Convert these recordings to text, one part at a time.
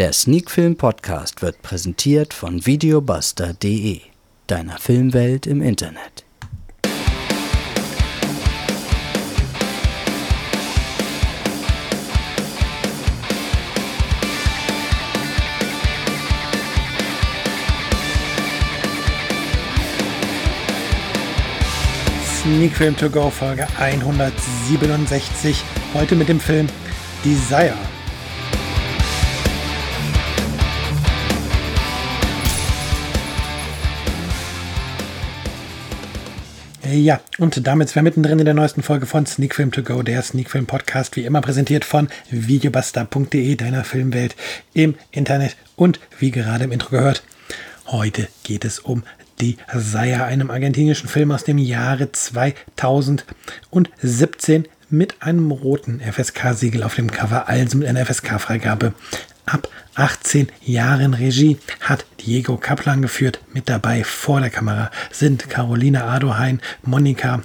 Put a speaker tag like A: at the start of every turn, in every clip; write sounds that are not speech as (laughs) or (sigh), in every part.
A: Der Sneakfilm Podcast wird präsentiert von videobuster.de, deiner Filmwelt im Internet.
B: Sneak Film To Go Folge 167. Heute mit dem Film Desire. Ja, und damit sind wir mittendrin in der neuesten Folge von Sneak Film To Go, der Sneak Film Podcast, wie immer präsentiert von videobuster.de, deiner Filmwelt im Internet und wie gerade im Intro gehört. Heute geht es um Desire, einem argentinischen Film aus dem Jahre 2017 mit einem roten FSK-Siegel auf dem Cover, also mit einer FSK-Freigabe. Ab 18 Jahren Regie hat Diego Kaplan geführt. Mit dabei vor der Kamera sind Carolina Adohain, Monika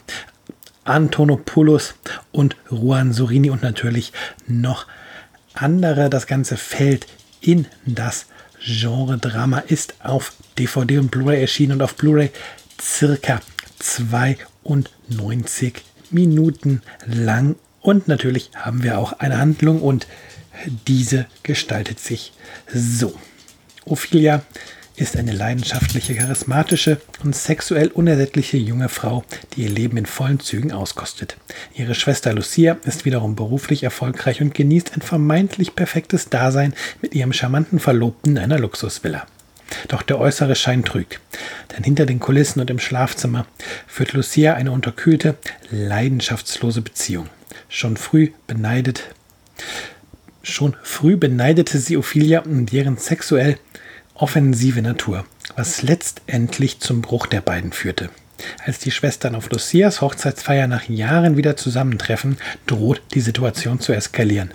B: Antonopoulos und Juan Sorini und natürlich noch andere. Das Ganze fällt in das Genre-Drama ist auf DVD und Blu-ray erschienen und auf Blu-ray circa 92 Minuten lang. Und natürlich haben wir auch eine Handlung und diese gestaltet sich so. Ophelia ist eine leidenschaftliche, charismatische und sexuell unersättliche junge Frau, die ihr Leben in vollen Zügen auskostet. Ihre Schwester Lucia ist wiederum beruflich erfolgreich und genießt ein vermeintlich perfektes Dasein mit ihrem charmanten Verlobten in einer Luxusvilla. Doch der äußere Schein trügt, denn hinter den Kulissen und im Schlafzimmer führt Lucia eine unterkühlte, leidenschaftslose Beziehung. Schon früh beneidet Schon früh beneidete sie Ophelia um deren sexuell offensive Natur, was letztendlich zum Bruch der beiden führte. Als die Schwestern auf Lucias Hochzeitsfeier nach Jahren wieder zusammentreffen, droht die Situation zu eskalieren.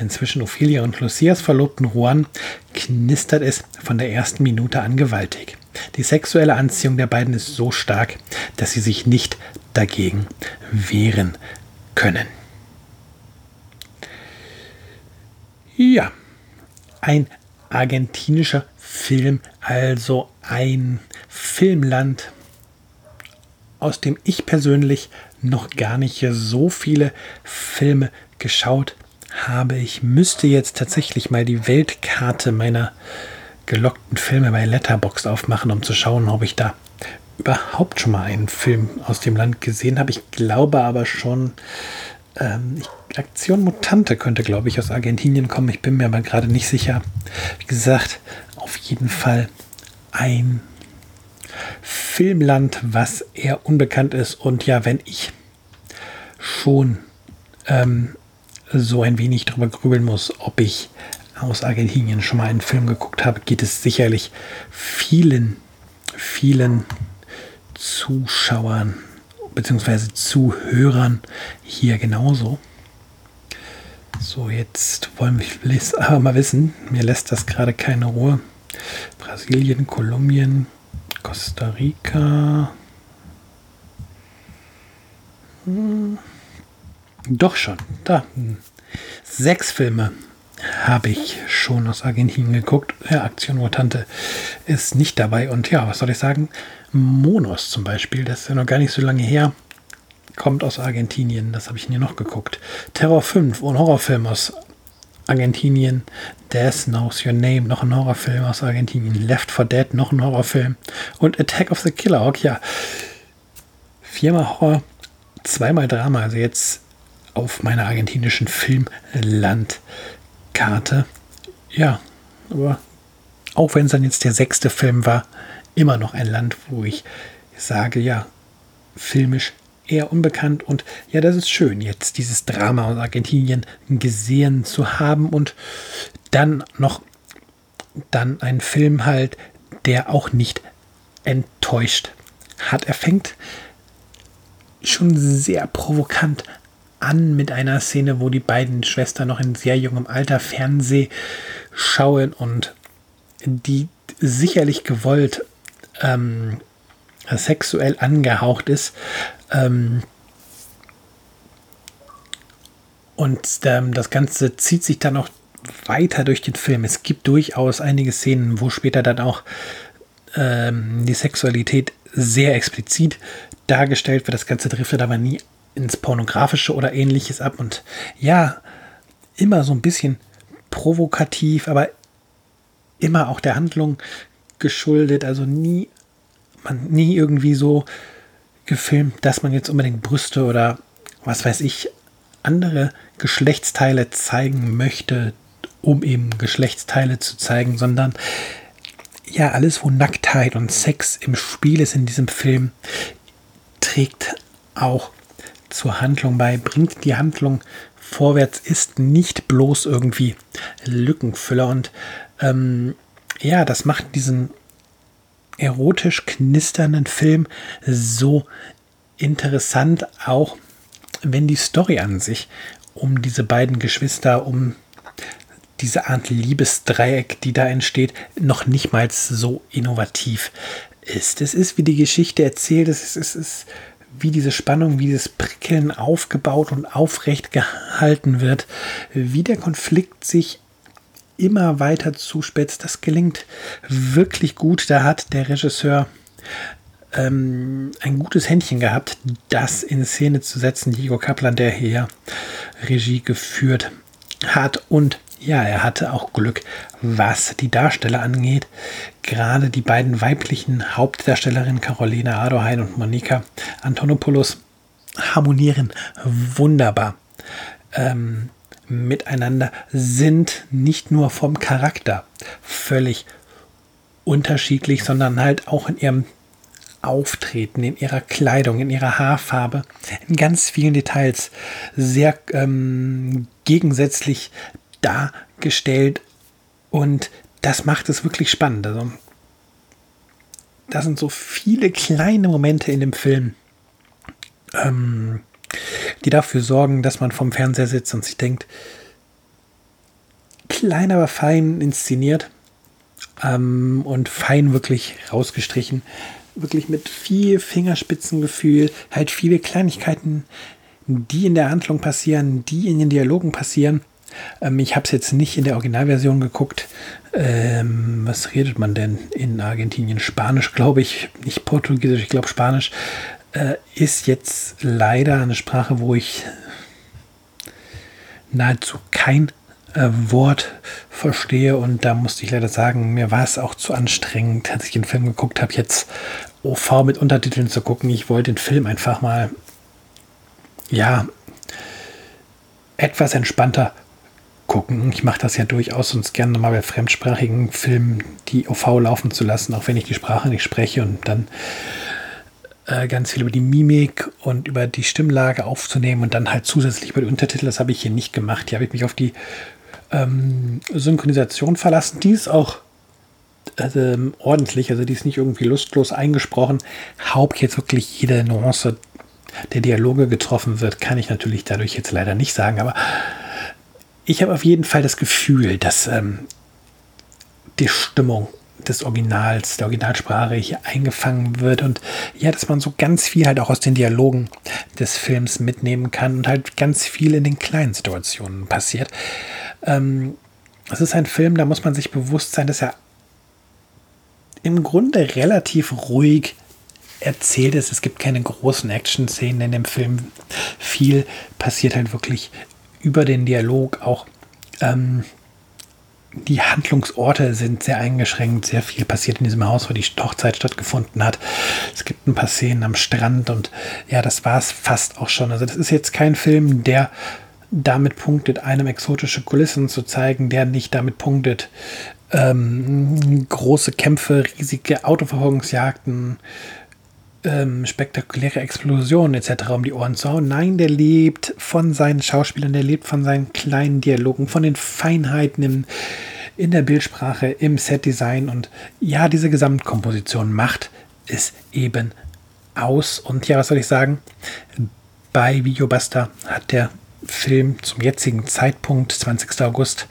B: Denn zwischen Ophelia und Lucias Verlobten Juan knistert es von der ersten Minute an gewaltig. Die sexuelle Anziehung der beiden ist so stark, dass sie sich nicht dagegen wehren können. Ja, ein argentinischer Film, also ein Filmland, aus dem ich persönlich noch gar nicht so viele Filme geschaut habe. Ich müsste jetzt tatsächlich mal die Weltkarte meiner gelockten Filme bei Letterboxd aufmachen, um zu schauen, ob ich da überhaupt schon mal einen Film aus dem Land gesehen habe. Ich glaube aber schon, ähm, Aktion Mutante könnte, glaube ich, aus Argentinien kommen. Ich bin mir aber gerade nicht sicher. Wie gesagt, auf jeden Fall ein Filmland, was eher unbekannt ist. Und ja, wenn ich schon ähm, so ein wenig drüber grübeln muss, ob ich aus Argentinien schon mal einen Film geguckt habe, geht es sicherlich vielen, vielen Zuschauern bzw. Zuhörern hier genauso. So, jetzt wollen wir (laughs) aber mal wissen, mir lässt das gerade keine Ruhe. Brasilien, Kolumbien, Costa Rica. Hm. Doch schon, da. Sechs Filme habe ich schon aus Argentinien geguckt. Ja, Aktion Mutante ist nicht dabei. Und ja, was soll ich sagen? Monos zum Beispiel, das ist ja noch gar nicht so lange her, kommt aus Argentinien. Das habe ich hier noch geguckt. Terror 5, ein Horrorfilm aus Argentinien. Death Knows Your Name, noch ein Horrorfilm aus Argentinien. Left 4 Dead, noch ein Horrorfilm. Und Attack of the Killer Hawk, ja. Viermal Horror, zweimal Drama. Also jetzt auf meiner argentinischen Filmlandkarte. Ja, aber auch wenn es dann jetzt der sechste Film war, immer noch ein Land, wo ich sage, ja, filmisch eher unbekannt und ja, das ist schön, jetzt dieses Drama aus Argentinien gesehen zu haben und dann noch dann ein Film halt, der auch nicht enttäuscht hat. Er fängt schon sehr provokant an mit einer Szene, wo die beiden Schwestern noch in sehr jungem Alter Fernseh schauen und die sicherlich gewollt ähm, sexuell angehaucht ist. Ähm, und ähm, das Ganze zieht sich dann auch weiter durch den Film. Es gibt durchaus einige Szenen, wo später dann auch ähm, die Sexualität sehr explizit dargestellt wird. Das Ganze driftet aber nie ins Pornografische oder ähnliches ab. Und ja, immer so ein bisschen provokativ, aber immer auch der Handlung geschuldet. Also nie, man, nie irgendwie so gefilmt, dass man jetzt unbedingt Brüste oder was weiß ich, andere Geschlechtsteile zeigen möchte, um eben Geschlechtsteile zu zeigen, sondern ja, alles, wo Nacktheit und Sex im Spiel ist in diesem Film, trägt auch zur Handlung bei, bringt die Handlung vorwärts, ist nicht bloß irgendwie Lückenfüller. Und ähm, ja, das macht diesen erotisch knisternden Film so interessant, auch wenn die Story an sich um diese beiden Geschwister, um diese Art Liebesdreieck, die da entsteht, noch nicht mal so innovativ ist. Es ist, wie die Geschichte erzählt, es ist, es ist wie diese Spannung, wie dieses Prickeln aufgebaut und aufrecht gehalten wird, wie der Konflikt sich immer weiter zuspitzt. Das gelingt wirklich gut. Da hat der Regisseur ähm, ein gutes Händchen gehabt, das in Szene zu setzen. Diego Kaplan, der hier Regie geführt hat. Und ja, er hatte auch Glück, was die Darsteller angeht. Gerade die beiden weiblichen Hauptdarstellerinnen Caroline Adohain und Monika Antonopoulos harmonieren wunderbar ähm, miteinander, sind nicht nur vom Charakter völlig unterschiedlich, sondern halt auch in ihrem Auftreten, in ihrer Kleidung, in ihrer Haarfarbe, in ganz vielen Details sehr ähm, gegensätzlich dargestellt und das macht es wirklich spannend. Also, da sind so viele kleine Momente in dem Film, ähm, die dafür sorgen, dass man vom Fernseher sitzt und sich denkt, klein, aber fein inszeniert ähm, und fein wirklich rausgestrichen. Wirklich mit viel Fingerspitzengefühl, halt viele Kleinigkeiten, die in der Handlung passieren, die in den Dialogen passieren ähm, ich habe es jetzt nicht in der Originalversion geguckt. Ähm, was redet man denn in Argentinien? Spanisch, glaube ich, nicht Portugiesisch, ich glaube Spanisch. Äh, ist jetzt leider eine Sprache, wo ich nahezu kein äh, Wort verstehe und da musste ich leider sagen, mir war es auch zu anstrengend, als ich den Film geguckt habe, jetzt OV mit Untertiteln zu gucken. Ich wollte den Film einfach mal, ja, etwas entspannter gucken. Ich mache das ja durchaus sonst gerne mal bei fremdsprachigen Filmen, die OV laufen zu lassen, auch wenn ich die Sprache nicht spreche und dann äh, ganz viel über die Mimik und über die Stimmlage aufzunehmen und dann halt zusätzlich über die Untertitel. Das habe ich hier nicht gemacht. Hier habe ich mich auf die ähm, Synchronisation verlassen. Die ist auch also, ordentlich, also die ist nicht irgendwie lustlos eingesprochen. Haupt jetzt wirklich jede Nuance der Dialoge getroffen wird, kann ich natürlich dadurch jetzt leider nicht sagen, aber ich habe auf jeden Fall das Gefühl, dass ähm, die Stimmung des Originals, der Originalsprache hier eingefangen wird und ja, dass man so ganz viel halt auch aus den Dialogen des Films mitnehmen kann und halt ganz viel in den kleinen Situationen passiert. Ähm, es ist ein Film, da muss man sich bewusst sein, dass er im Grunde relativ ruhig erzählt ist. Es gibt keine großen Action-Szenen in dem Film. Viel passiert halt wirklich über den Dialog auch ähm, die Handlungsorte sind sehr eingeschränkt. Sehr viel passiert in diesem Haus, wo die Hochzeit stattgefunden hat. Es gibt ein paar Szenen am Strand und ja, das war es fast auch schon. Also das ist jetzt kein Film, der damit punktet, einem exotische Kulissen zu zeigen, der nicht damit punktet, ähm, große Kämpfe, riesige Autoverfolgungsjagden, ähm, spektakuläre Explosionen etc. um die Ohren zu hauen. Nein, der lebt von seinen Schauspielern, der lebt von seinen kleinen Dialogen, von den Feinheiten im, in der Bildsprache, im Setdesign und ja, diese Gesamtkomposition macht es eben aus. Und ja, was soll ich sagen? Bei Videobuster hat der Film zum jetzigen Zeitpunkt, 20. August,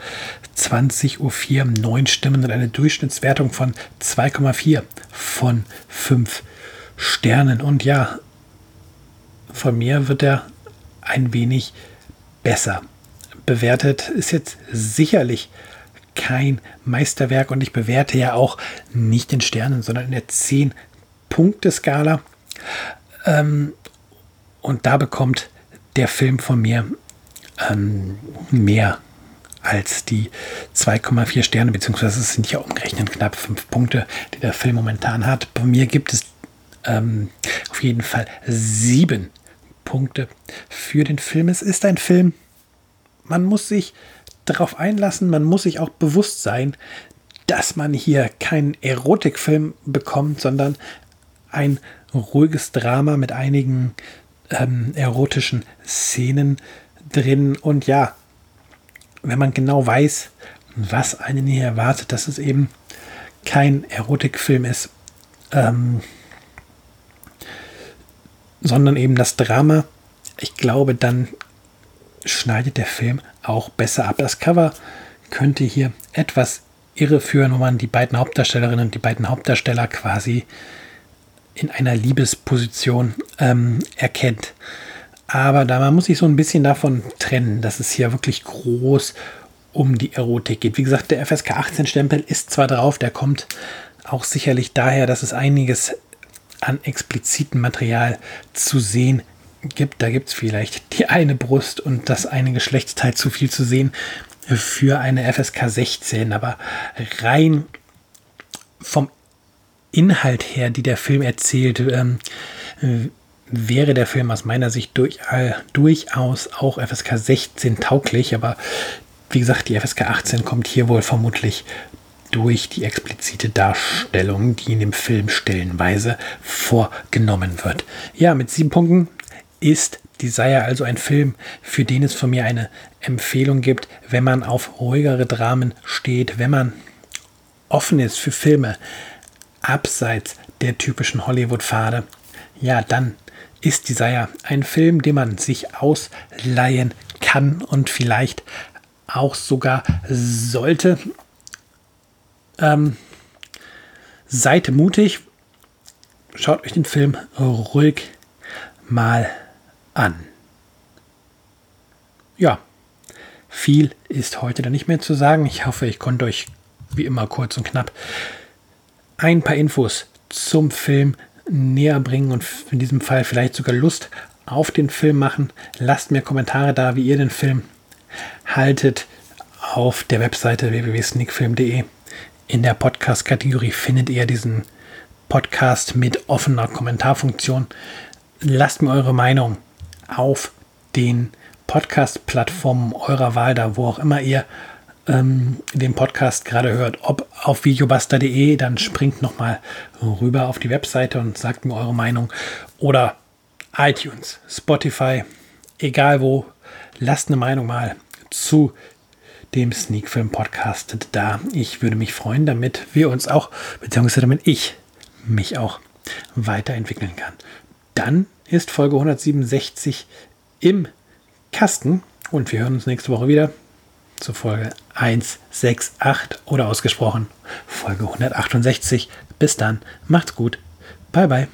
B: 20.04 Uhr, neun Stimmen und eine Durchschnittswertung von 2,4 von 5 Sternen. Und ja, von mir wird er ein wenig besser bewertet. Ist jetzt sicherlich kein Meisterwerk und ich bewerte ja auch nicht in Sternen, sondern in der 10-Punkte-Skala. Ähm, und da bekommt der Film von mir ähm, mehr als die 2,4 Sterne, beziehungsweise es sind ja umgerechnet knapp 5 Punkte, die der Film momentan hat. Bei mir gibt es ähm, auf jeden Fall 7 Punkte für den Film. Es ist ein Film, man muss sich darauf einlassen, man muss sich auch bewusst sein, dass man hier keinen Erotikfilm bekommt, sondern ein ruhiges Drama mit einigen ähm, erotischen Szenen drin. Und ja, wenn man genau weiß, was einen hier erwartet, dass es eben kein Erotikfilm ist, ähm, sondern eben das Drama, ich glaube, dann schneidet der Film auch besser ab. Das Cover könnte hier etwas irreführen, wo man die beiden Hauptdarstellerinnen und die beiden Hauptdarsteller quasi in einer Liebesposition ähm, erkennt. Aber da man muss sich so ein bisschen davon trennen, dass es hier wirklich groß um die Erotik geht. Wie gesagt, der FSK 18 Stempel ist zwar drauf, der kommt auch sicherlich daher, dass es einiges an explizitem Material zu sehen gibt. Da gibt es vielleicht die eine Brust und das eine Geschlechtsteil zu viel zu sehen für eine FSK 16. Aber rein vom Inhalt her, die der Film erzählt, ähm, wäre der Film aus meiner Sicht durch, äh, durchaus auch FSK 16 tauglich. Aber wie gesagt, die FSK 18 kommt hier wohl vermutlich durch die explizite Darstellung, die in dem Film stellenweise vorgenommen wird. Ja, mit sieben Punkten ist Desire also ein Film, für den es von mir eine Empfehlung gibt, wenn man auf ruhigere Dramen steht, wenn man offen ist für Filme abseits der typischen Hollywood-Pfade. Ja, dann ist Desire ein Film, den man sich ausleihen kann und vielleicht auch sogar sollte. Ähm, seid mutig, schaut euch den Film ruhig mal an. Ja, viel ist heute dann nicht mehr zu sagen. Ich hoffe, ich konnte euch wie immer kurz und knapp ein paar Infos zum Film näher bringen und in diesem Fall vielleicht sogar Lust auf den Film machen. Lasst mir Kommentare da, wie ihr den Film haltet auf der Webseite www.sneakfilm.de. In der Podcast-Kategorie findet ihr diesen Podcast mit offener Kommentarfunktion. Lasst mir eure Meinung auf den Podcast-Plattformen eurer Wahl da, wo auch immer ihr ähm, den Podcast gerade hört, ob auf videobuster.de, dann springt nochmal rüber auf die Webseite und sagt mir eure Meinung. Oder iTunes, Spotify, egal wo, lasst eine Meinung mal zu dem Sneakfilm Podcast da. Ich würde mich freuen, damit wir uns auch, beziehungsweise damit ich mich auch weiterentwickeln kann. Dann ist Folge 167 im Kasten und wir hören uns nächste Woche wieder zur Folge 168 oder ausgesprochen Folge 168. Bis dann, macht's gut, bye bye.